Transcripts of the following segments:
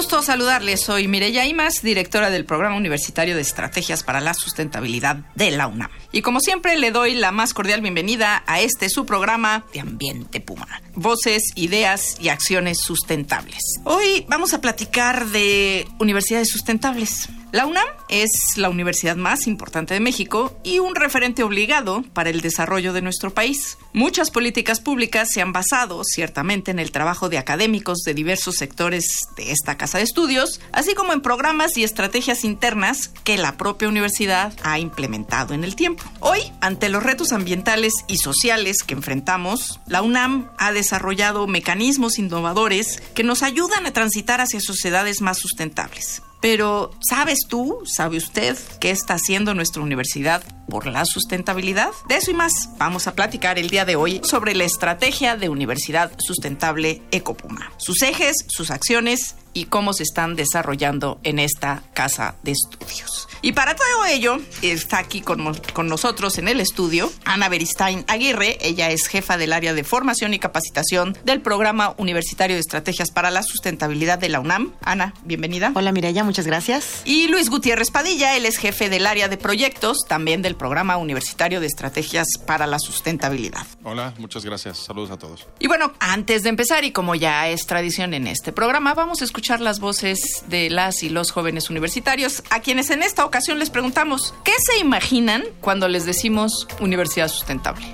Gusto saludarles. Soy Mireya Imas, directora del Programa Universitario de Estrategias para la Sustentabilidad de la UNAM. Y como siempre, le doy la más cordial bienvenida a este su programa de Ambiente Puma. Voces, ideas y acciones sustentables. Hoy vamos a platicar de universidades sustentables. La UNAM es la universidad más importante de México y un referente obligado para el desarrollo de nuestro país. Muchas políticas públicas se han basado ciertamente en el trabajo de académicos de diversos sectores de esta casa de estudios, así como en programas y estrategias internas que la propia universidad ha implementado en el tiempo. Hoy, ante los retos ambientales y sociales que enfrentamos, la UNAM ha desarrollado mecanismos innovadores que nos ayudan a transitar hacia sociedades más sustentables. Pero, ¿sabes tú, sabe usted qué está haciendo nuestra universidad por la sustentabilidad? De eso y más vamos a platicar el día de hoy sobre la estrategia de Universidad Sustentable Ecopuma, sus ejes, sus acciones y cómo se están desarrollando en esta casa de estudios. Y para todo ello, está aquí con, con, nosotros en el estudio Ana Beristain Aguirre. Ella es jefa del área de formación y capacitación del Programa Universitario de Estrategias para la Sustentabilidad de la UNAM. Ana, bienvenida. Hola Mireya, muchas gracias. Y Luis Gutiérrez Padilla, él es jefe del área de proyectos, también del Programa Universitario de Estrategias para la Sustentabilidad. Hola, muchas gracias. Saludos a todos. Y bueno, antes de empezar, y como ya es tradición en este programa, vamos a escuchar las voces de las y los jóvenes universitarios, a quienes en esta ocasión les preguntamos, ¿qué se imaginan cuando les decimos universidad sustentable?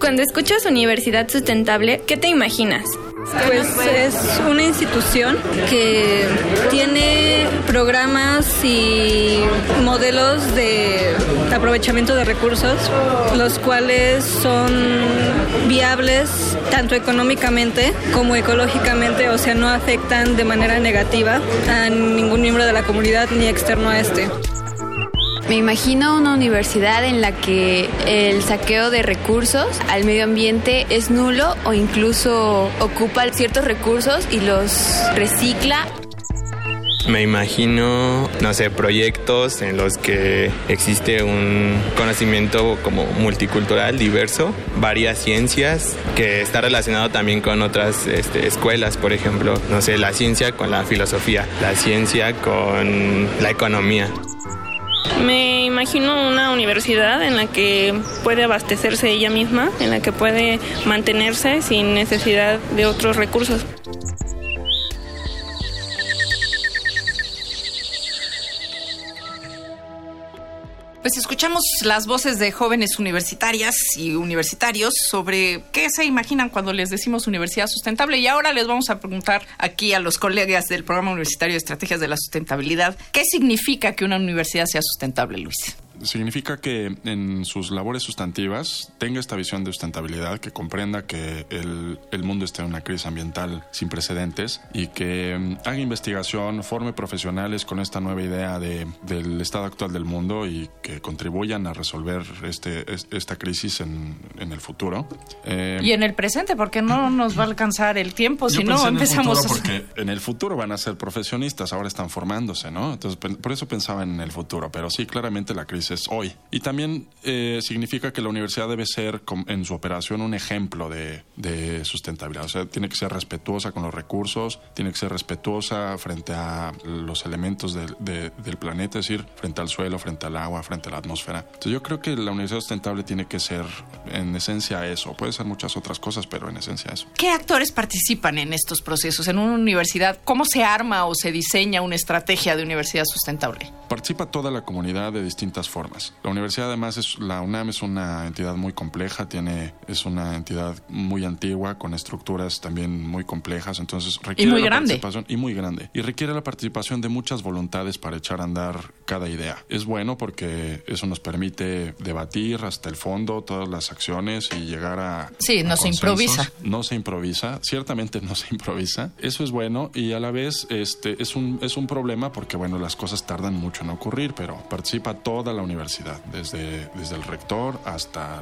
Cuando escuchas universidad sustentable, ¿qué te imaginas? Pues es una institución que tiene programas y modelos de aprovechamiento de recursos, los cuales son viables tanto económicamente como ecológicamente, o sea, no afectan de manera negativa a ningún miembro de la comunidad ni externo a este. Me imagino una universidad en la que el saqueo de recursos al medio ambiente es nulo o incluso ocupa ciertos recursos y los recicla. Me imagino, no sé, proyectos en los que existe un conocimiento como multicultural, diverso, varias ciencias, que está relacionado también con otras este, escuelas, por ejemplo, no sé, la ciencia con la filosofía, la ciencia con la economía. Me imagino una universidad en la que puede abastecerse ella misma, en la que puede mantenerse sin necesidad de otros recursos. Pues escuchamos las voces de jóvenes universitarias y universitarios sobre qué se imaginan cuando les decimos universidad sustentable y ahora les vamos a preguntar aquí a los colegas del programa universitario de estrategias de la sustentabilidad qué significa que una universidad sea sustentable, Luis significa que en sus labores sustantivas tenga esta visión de sustentabilidad, que comprenda que el, el mundo está en una crisis ambiental sin precedentes y que um, haga investigación, forme profesionales con esta nueva idea de, del estado actual del mundo y que contribuyan a resolver este, esta crisis en, en el futuro. Eh, y en el presente, porque no nos va a alcanzar el tiempo si no empezamos a... Porque en el futuro van a ser profesionistas, ahora están formándose, ¿no? Entonces, por eso pensaba en el futuro, pero sí, claramente la crisis es hoy. Y también eh, significa que la universidad debe ser en su operación un ejemplo de, de, sustentabilidad. O sea, tiene que ser respetuosa con los recursos, tiene que ser respetuosa frente a los elementos de, de, del planeta, es decir, frente al suelo, frente al agua, frente a la atmósfera. Entonces yo creo que la universidad sustentable tiene que ser en esencia eso. Puede ser muchas otras cosas, pero en esencia eso. ¿Qué actores participan en estos procesos? En una universidad, ¿cómo se arma o se diseña una estrategia de universidad sustentable? Participa toda la comunidad de distintas formas formas. La universidad además es, la UNAM es una entidad muy compleja, tiene, es una entidad muy antigua, con estructuras también muy complejas, entonces requiere muy la grande. participación y muy grande. Y requiere la participación de muchas voluntades para echar a andar cada idea. Es bueno porque eso nos permite debatir hasta el fondo todas las acciones y llegar a Sí, a no se improvisa. No se improvisa, ciertamente no se improvisa. Eso es bueno y a la vez este es un es un problema porque bueno, las cosas tardan mucho en ocurrir, pero participa toda la universidad, desde desde el rector hasta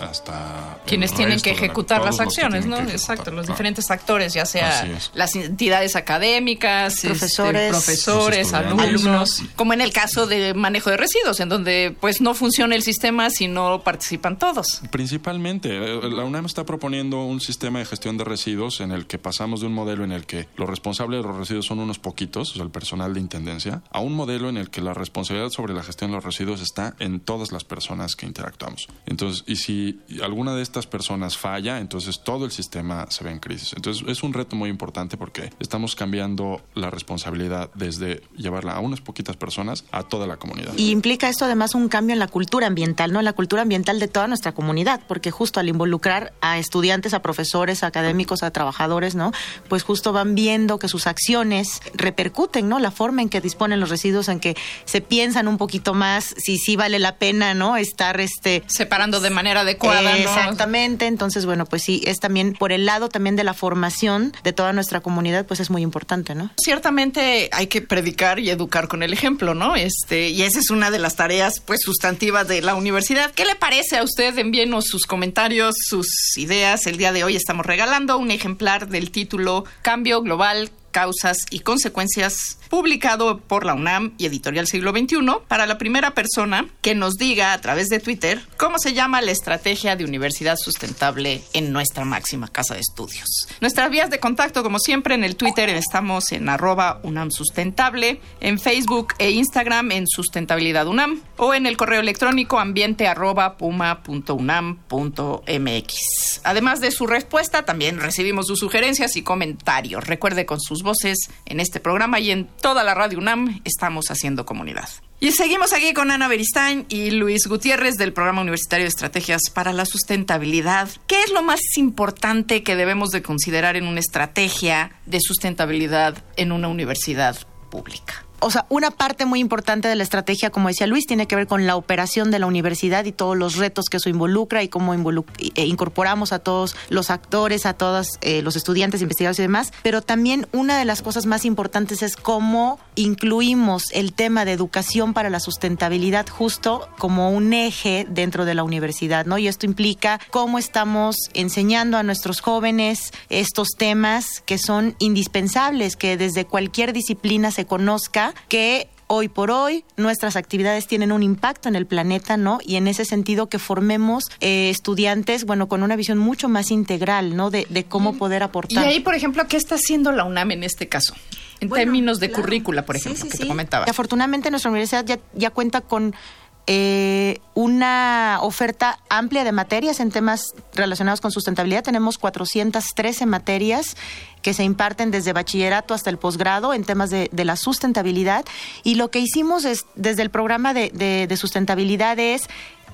hasta Quienes tienen que la- ejecutar las acciones, ¿no? ejecutar, Exacto, los claro. diferentes actores, ya sea las entidades académicas, este, Profesores. profesores, Los estudiantes. alumnos, como en el caso de manejo de residuos, en donde pues no funciona el sistema si no participan todos. Principalmente, eh, la UNAM está proponiendo un sistema de gestión de residuos en el que pasamos de un modelo en el que los responsables de los residuos son unos poquitos, o sea, el personal de intendencia, a un modelo en el que la responsabilidad sobre la gestión de los residuos está en todas las personas que interactuamos. Entonces, y si alguna de estas personas falla, entonces todo el sistema se ve en crisis. Entonces, es un reto muy importante porque estamos cambiando la responsabilidad desde llevarla a unas poquitas personas a toda la comunidad. Y implica esto además un cambio en la cultura ambiental, ¿no? En la cultura ambiental de toda nuestra comunidad, porque justo al involucrar a estudiantes, a profesores, a académicos, a trabajadores, ¿no? Pues justo van viendo que sus acciones repercuten, ¿no? La forma en que disponen los residuos, en que se piensan un poquito más si sí vale la pena, ¿no? Estar este Separando de manera adecuada, ¿no? Exactamente, entonces bueno, pues sí, es también por el lado también de la formación de toda nuestra comunidad, pues es muy importante, ¿no? Ciertamente hay que predicar y educar con el ejemplo, ¿no? Este, y esa es una de las tareas pues sustantivas de la universidad. ¿Qué le parece a usted? Envíenos sus comentarios, sus ideas. El día de hoy estamos regalando un ejemplar del título Cambio Global causas y consecuencias, publicado por la UNAM y Editorial Siglo XXI, para la primera persona que nos diga a través de Twitter cómo se llama la estrategia de universidad sustentable en nuestra máxima casa de estudios. Nuestras vías de contacto, como siempre, en el Twitter estamos en arroba UNAM Sustentable, en Facebook e Instagram en Sustentabilidad UNAM o en el correo electrónico ambiente arroba puma unam mx. Además de su respuesta, también recibimos sus sugerencias y comentarios. Recuerde con sus voces en este programa y en toda la radio UNAM estamos haciendo comunidad. Y seguimos aquí con Ana Beristain y Luis Gutiérrez del Programa Universitario de Estrategias para la Sustentabilidad. ¿Qué es lo más importante que debemos de considerar en una estrategia de sustentabilidad en una universidad pública? O sea, una parte muy importante de la estrategia, como decía Luis, tiene que ver con la operación de la universidad y todos los retos que eso involucra y cómo eh, incorporamos a todos los actores, a todos eh, los estudiantes, investigadores y demás. Pero también una de las cosas más importantes es cómo incluimos el tema de educación para la sustentabilidad justo como un eje dentro de la universidad, ¿no? Y esto implica cómo estamos enseñando a nuestros jóvenes estos temas que son indispensables, que desde cualquier disciplina se conozca que hoy por hoy nuestras actividades tienen un impacto en el planeta, ¿no? Y en ese sentido que formemos eh, estudiantes, bueno, con una visión mucho más integral, ¿no? De, de cómo poder aportar. Y ahí, por ejemplo, ¿qué está haciendo la UNAM en este caso? En Bueno, términos de claro. currícula, por Sí, ejemplo, sí, que sí. te comentaba. Y afortunadamente nuestra universidad ya, ya cuenta con eh, una oferta amplia de materias en temas relacionados con sustentabilidad. Tenemos 413 materias que se imparten desde bachillerato hasta el posgrado en temas de, la sustentabilidad. Y lo que hicimos es, desde el programa de, de- de sustentabilidad es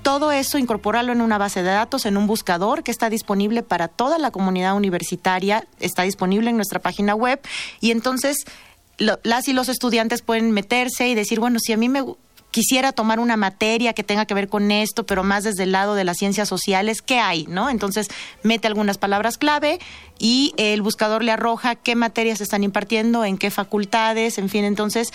todo eso incorporarlo en una base de datos, en un buscador que está disponible para toda la comunidad universitaria, está disponible en nuestra página web y entonces lo- las y los estudiantes pueden meterse y decir, bueno, si a mí me quisiera tomar una materia que tenga que ver con esto, pero más desde el lado de las ciencias sociales, ¿qué hay? ¿No? Entonces mete algunas palabras clave y el buscador le arroja qué materias están impartiendo, en qué facultades, en fin, entonces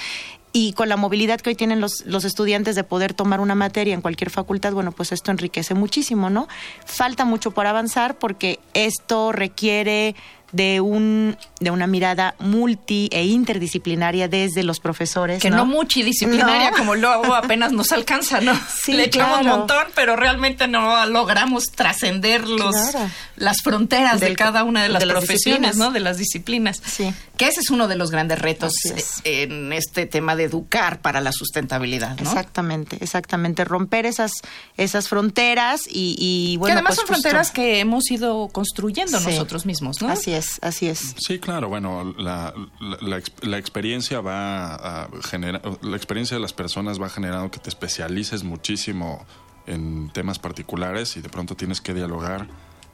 y con la movilidad que hoy tienen los, los estudiantes de poder tomar una materia en cualquier facultad, bueno, pues esto enriquece muchísimo, ¿no? Falta mucho por avanzar porque esto requiere de un de una mirada multi e interdisciplinaria desde los profesores, Que no, multidisciplinaria, No. como luego apenas nos alcanza, ¿no? Sí, Le echamos claro. un montón, pero realmente no logramos trascender los Claro. las fronteras de cada una de las de las profesiones. ¿no? De las disciplinas. Sí. Que ese es uno de los grandes retos es. en este tema de educar para la sustentabilidad, ¿no? Exactamente, exactamente. Romper esas, esas fronteras y, y, bueno. que además pues son justo- fronteras que hemos ido construyendo Sí. nosotros mismos, ¿no? Así es. Es, así es. Sí, claro, bueno, la, la, la, experiencia va a generar, la experiencia de las personas va generando que te especialices muchísimo en temas particulares y de pronto tienes que dialogar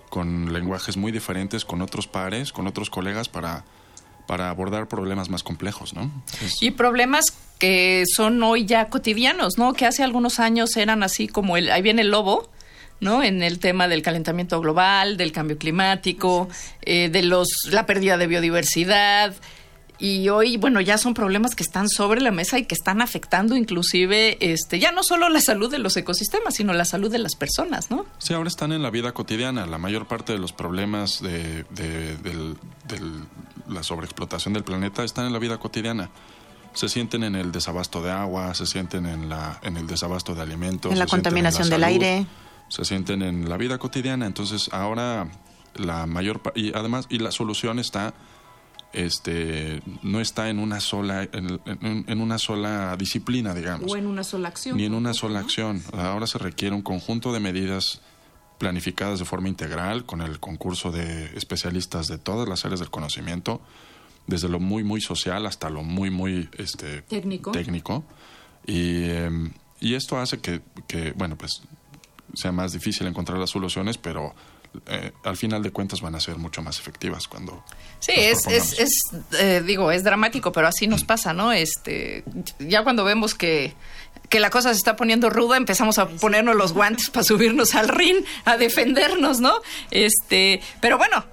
con lenguajes muy diferentes, con otros pares, con otros colegas para, para abordar problemas más complejos, ¿no? Y problemas que son hoy ya cotidianos, ¿no? Que hace algunos años eran así como el, ahí viene el lobo, ¿no? En el tema del calentamiento global, del cambio climático, eh, de los, la pérdida de biodiversidad. Y hoy, bueno, ya son problemas que están sobre la mesa y que están afectando inclusive, este, ya no solo la salud de los ecosistemas, sino la salud de las personas, ¿no? Sí, ahora están en la vida cotidiana. La mayor parte de los problemas de, la sobreexplotación del planeta están en la vida cotidiana se sienten en el desabasto de agua, se sienten en, la, en el desabasto de alimentos. En la contaminación del aire se sienten en la vida cotidiana. Entonces ahora la mayor y además y la solución está este no está en una sola en, una sola disciplina digamos. O en una sola acción. Ni en una sola acción. Ahora se requiere un conjunto de medidas planificadas de forma integral con el concurso de especialistas de todas las áreas del conocimiento desde lo muy muy social hasta lo muy muy este técnico. técnico. Y, em, y esto hace que, que bueno pues sea más difícil encontrar las soluciones, pero eh, al final de cuentas van a ser mucho más efectivas cuando sí es es, es eh, digo es dramático pero así nos pasa no este ya cuando vemos que que la cosa se está poniendo ruda empezamos a ponernos los guantes para subirnos al ring a defendernos no este pero bueno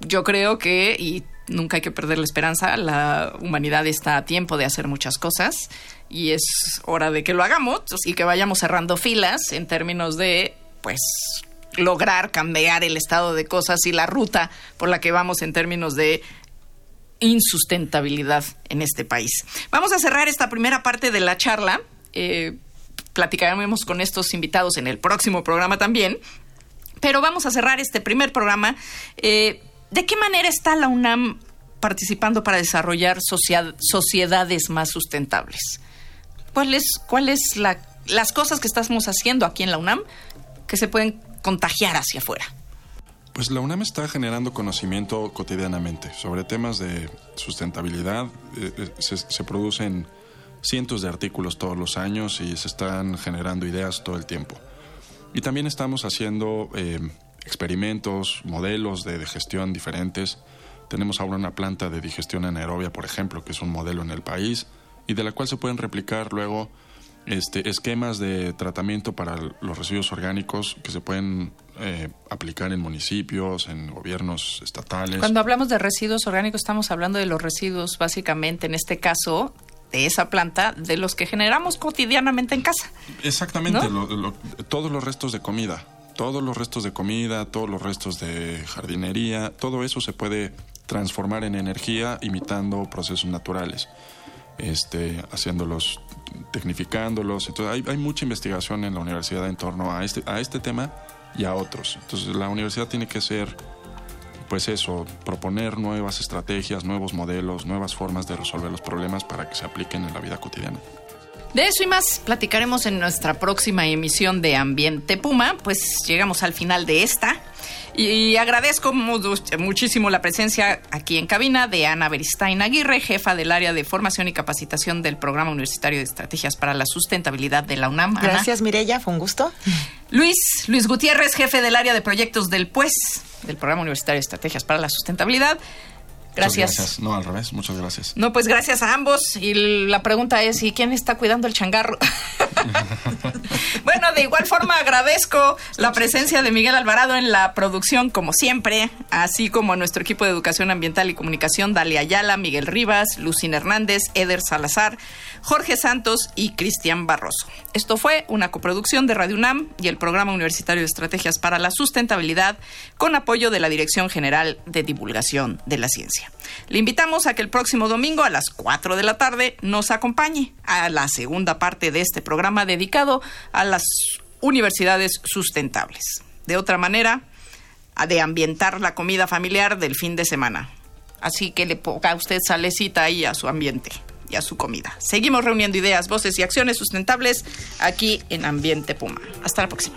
yo creo que y nunca hay que perder la esperanza la humanidad está a tiempo de hacer muchas cosas y es hora de que lo hagamos y que vayamos cerrando filas en términos de, pues, lograr cambiar el estado de cosas y la ruta por la que vamos en términos de insustentabilidad en este país. Vamos a cerrar esta primera parte de la charla. Eh, platicaremos con estos invitados en el próximo programa también. Pero vamos a cerrar este primer programa. Eh, ¿De qué manera está la UNAM participando para desarrollar sociedades más sustentables? ¿Cuáles cuál es la, las cosas que estamos haciendo aquí en la UNAM que se pueden contagiar hacia afuera? Pues la UNAM está generando conocimiento cotidianamente sobre temas de sustentabilidad. Eh, eh, se, producen cientos de artículos todos los años y se están generando ideas todo el tiempo. Y también estamos haciendo eh, experimentos, modelos de, de, gestión diferentes. Tenemos ahora una planta de digestión anaerobia, por ejemplo, que es un modelo en el país y de la cual se pueden replicar luego este, esquemas de tratamiento para los residuos orgánicos que se pueden eh, aplicar en municipios, en gobiernos estatales. Cuando hablamos de residuos orgánicos estamos hablando de los residuos básicamente, en este caso, de esa planta, de los que generamos cotidianamente en casa. Exactamente, todos los restos de comida, todos los restos de comida, todos los restos de jardinería, todo eso se puede transformar en energía imitando procesos naturales este, haciéndolos, tecnificándolos. Entonces hay, hay, mucha investigación en la universidad en torno a este, a este tema y a otros. Entonces la universidad tiene que ser, pues eso, proponer nuevas estrategias, nuevos modelos, nuevas formas de resolver los problemas para que se apliquen en la vida cotidiana. De eso y más platicaremos en nuestra próxima emisión de Ambiente Puma, pues llegamos al final de esta. Y agradezco muchísimo la presencia aquí en cabina de Ana Beristain Aguirre, jefa del área de formación y capacitación del Programa Universitario de Estrategias para la Sustentabilidad de la UNAM. Gracias, Mirella, fue un gusto. Luis, Luis Gutiérrez, jefe del área de proyectos del PUES, del Programa Universitario de Estrategias para la Sustentabilidad. Gracias. No, al revés, muchas gracias. No, pues gracias a ambos. Y la pregunta es, ¿y quién está cuidando el changarro? bueno, de igual forma agradezco la presencia de Miguel Alvarado en la producción, como siempre, así como a nuestro equipo de Educación Ambiental y Comunicación, Dalia Ayala, Miguel Rivas, Lucina Hernández, Eder Salazar, Jorge Santos y Cristian Barroso. Esto fue una coproducción de Radio UNAM y el Programa Universitario de Estrategias para la Sustentabilidad con apoyo de la Dirección General de Divulgación de la Ciencia. Le invitamos a que el próximo domingo a las 4 de la tarde nos acompañe a la segunda parte de este programa dedicado a las universidades sustentables. De otra manera, a de ambientar la comida familiar del fin de semana. Así que le ponga usted salecita ahí a su ambiente y a su comida. Seguimos reuniendo ideas, voces y acciones sustentables aquí en Ambiente Puma. Hasta la próxima.